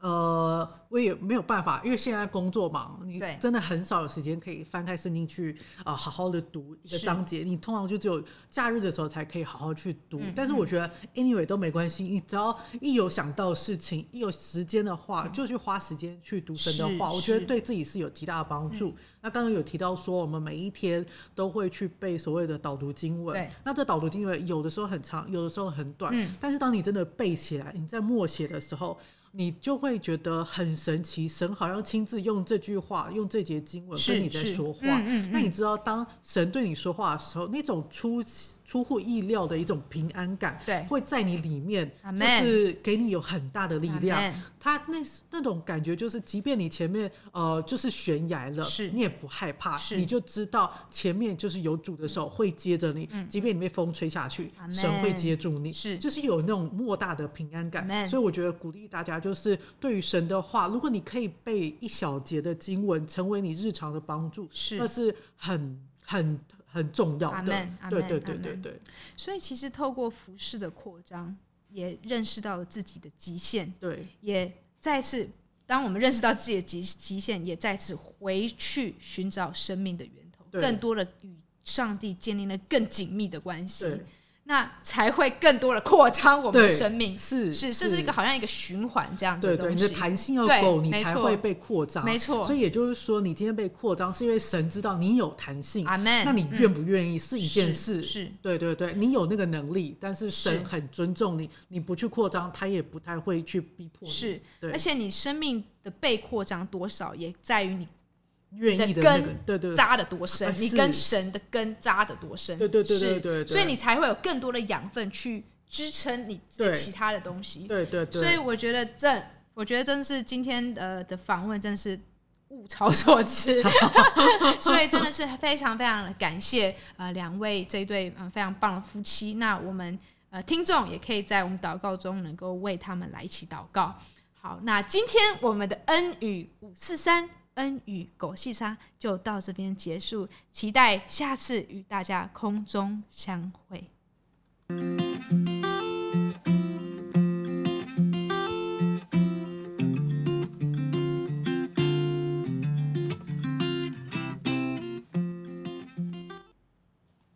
呃，我也没有办法，因为现在工作忙，你真的很少有时间可以翻开圣经去啊、呃，好好的读一个章节。你通常就只有假日的时候才可以好好去读。嗯、但是我觉得 anyway 都没关系，你只要一有想到事情，一有时间的话，嗯、就去花时间去读神的话，我觉得对自己是有极大的帮助。那刚刚有提到说，我们每一天都会去背所谓的导读经文。那这导读经文有的时候很长，有的时候很短。嗯、但是当你真的背起来，你在默写的时候。你就会觉得很神奇，神好像亲自用这句话、用这节经文跟你在说话。嗯嗯嗯、那你知道，当神对你说话的时候，那种出出乎意料的一种平安感，对，会在你里面，就是给你有很大的力量。他那那种感觉，就是即便你前面呃就是悬崖了，是。你也不害怕，是。你就知道前面就是有主的手会接着你，嗯、即便你被风吹下去，嗯、神会接住你，是。就是有那种莫大的平安感。所以我觉得鼓励大家。就是对于神的话，如果你可以背一小节的经文，成为你日常的帮助，是。那是很很很重要的。对对对对对。所以其实透过服饰的扩张，也认识到了自己的极限。对，也再次，当我们认识到自己的极极限，也再次回去寻找生命的源头，对更多的与上帝建立了更紧密的关系。那才会更多的扩张我们的生命，是是，这是一个好像一个循环这样子。对对，你的弹性要够，你才会被扩张。没错，所以也就是说，你今天被扩张，是因为神知道你有弹性。阿门。那你愿不愿意是一件事。是，对对对，你有那个能力，但是神很尊重你，你不去扩张，他也不太会去逼迫你。是，而且你生命的被扩张多少，也在于你。愿意的根扎的多深，你跟神的根扎的多深，对对对对对，所以你才会有更多的养分去支撑你的其他的东西。对对对，所以我觉得这，我觉得真是今天呃的访问，真是物超所值。所以真的是非常非常感谢呃两位这一对嗯非常棒的夫妻。那我们呃听众也可以在我们祷告中能够为他们来一起祷告。好，那今天我们的恩语五四三。恩，与狗细沙就到这边结束。期待下次与大家空中相会。